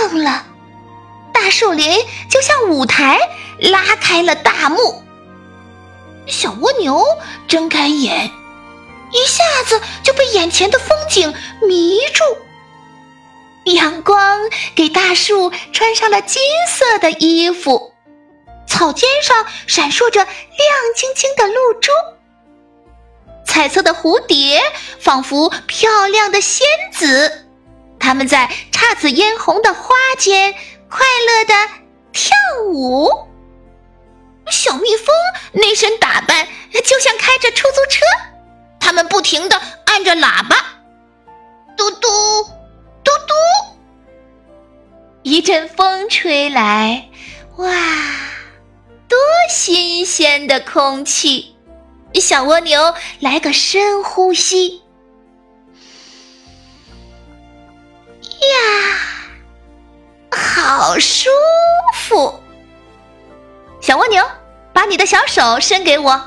亮了，大树林就像舞台，拉开了大幕。小蜗牛睁开眼，一下子就被眼前的风景迷住。阳光给大树穿上了金色的衣服，草尖上闪烁着亮晶晶的露珠。彩色的蝴蝶仿佛漂亮的仙子，它们在姹紫嫣红的花间快乐的跳舞。小蜜蜂那身打扮就像开着出租车，它们不停的按着喇叭，嘟嘟嘟嘟。一阵风吹来，哇，多新鲜的空气！小蜗牛来个深呼吸，好舒服！小蜗牛，把你的小手伸给我，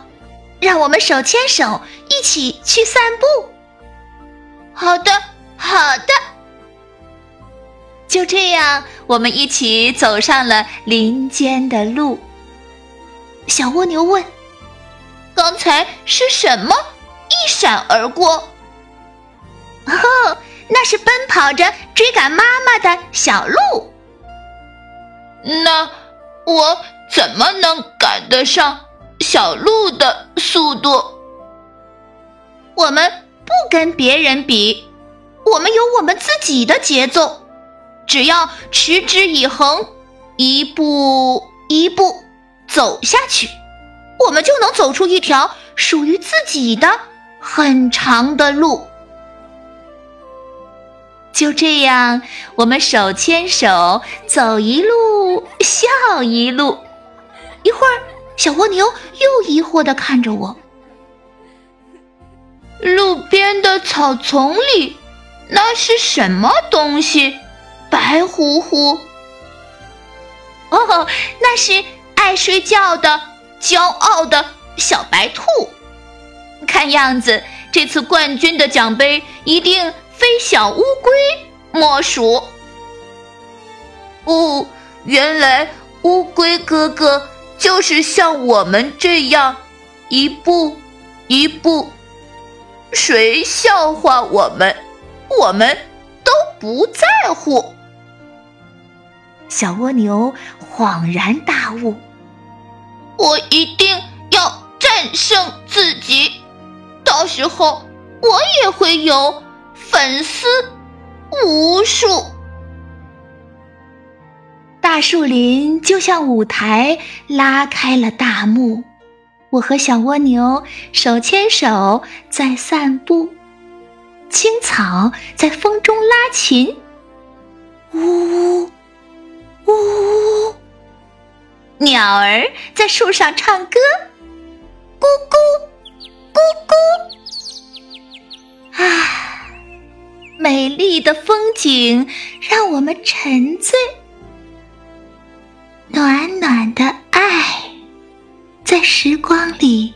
让我们手牵手一起去散步。好的，好的。就这样，我们一起走上了林间的路。小蜗牛问。刚才是什么一闪而过？哦，那是奔跑着追赶妈妈的小鹿。那我怎么能赶得上小鹿的速度？我们不跟别人比，我们有我们自己的节奏。只要持之以恒，一步一步走下去。我们就能走出一条属于自己的很长的路。就这样，我们手牵手走一路，笑一路。一会儿，小蜗牛又疑惑的看着我：“路边的草丛里，那是什么东西？白乎乎。”“哦，那是爱睡觉的。”骄傲的小白兔，看样子这次冠军的奖杯一定非小乌龟莫属。哦，原来乌龟哥哥就是像我们这样一步一步，谁笑话我们，我们都不在乎。小蜗牛恍然大悟。我一定要战胜自己，到时候我也会有粉丝无数。大树林就像舞台，拉开了大幕。我和小蜗牛手牵手在散步，青草在风中拉琴，呜呜。鸟儿在树上唱歌，美丽的风景让我们沉醉，暖暖的爱在时光里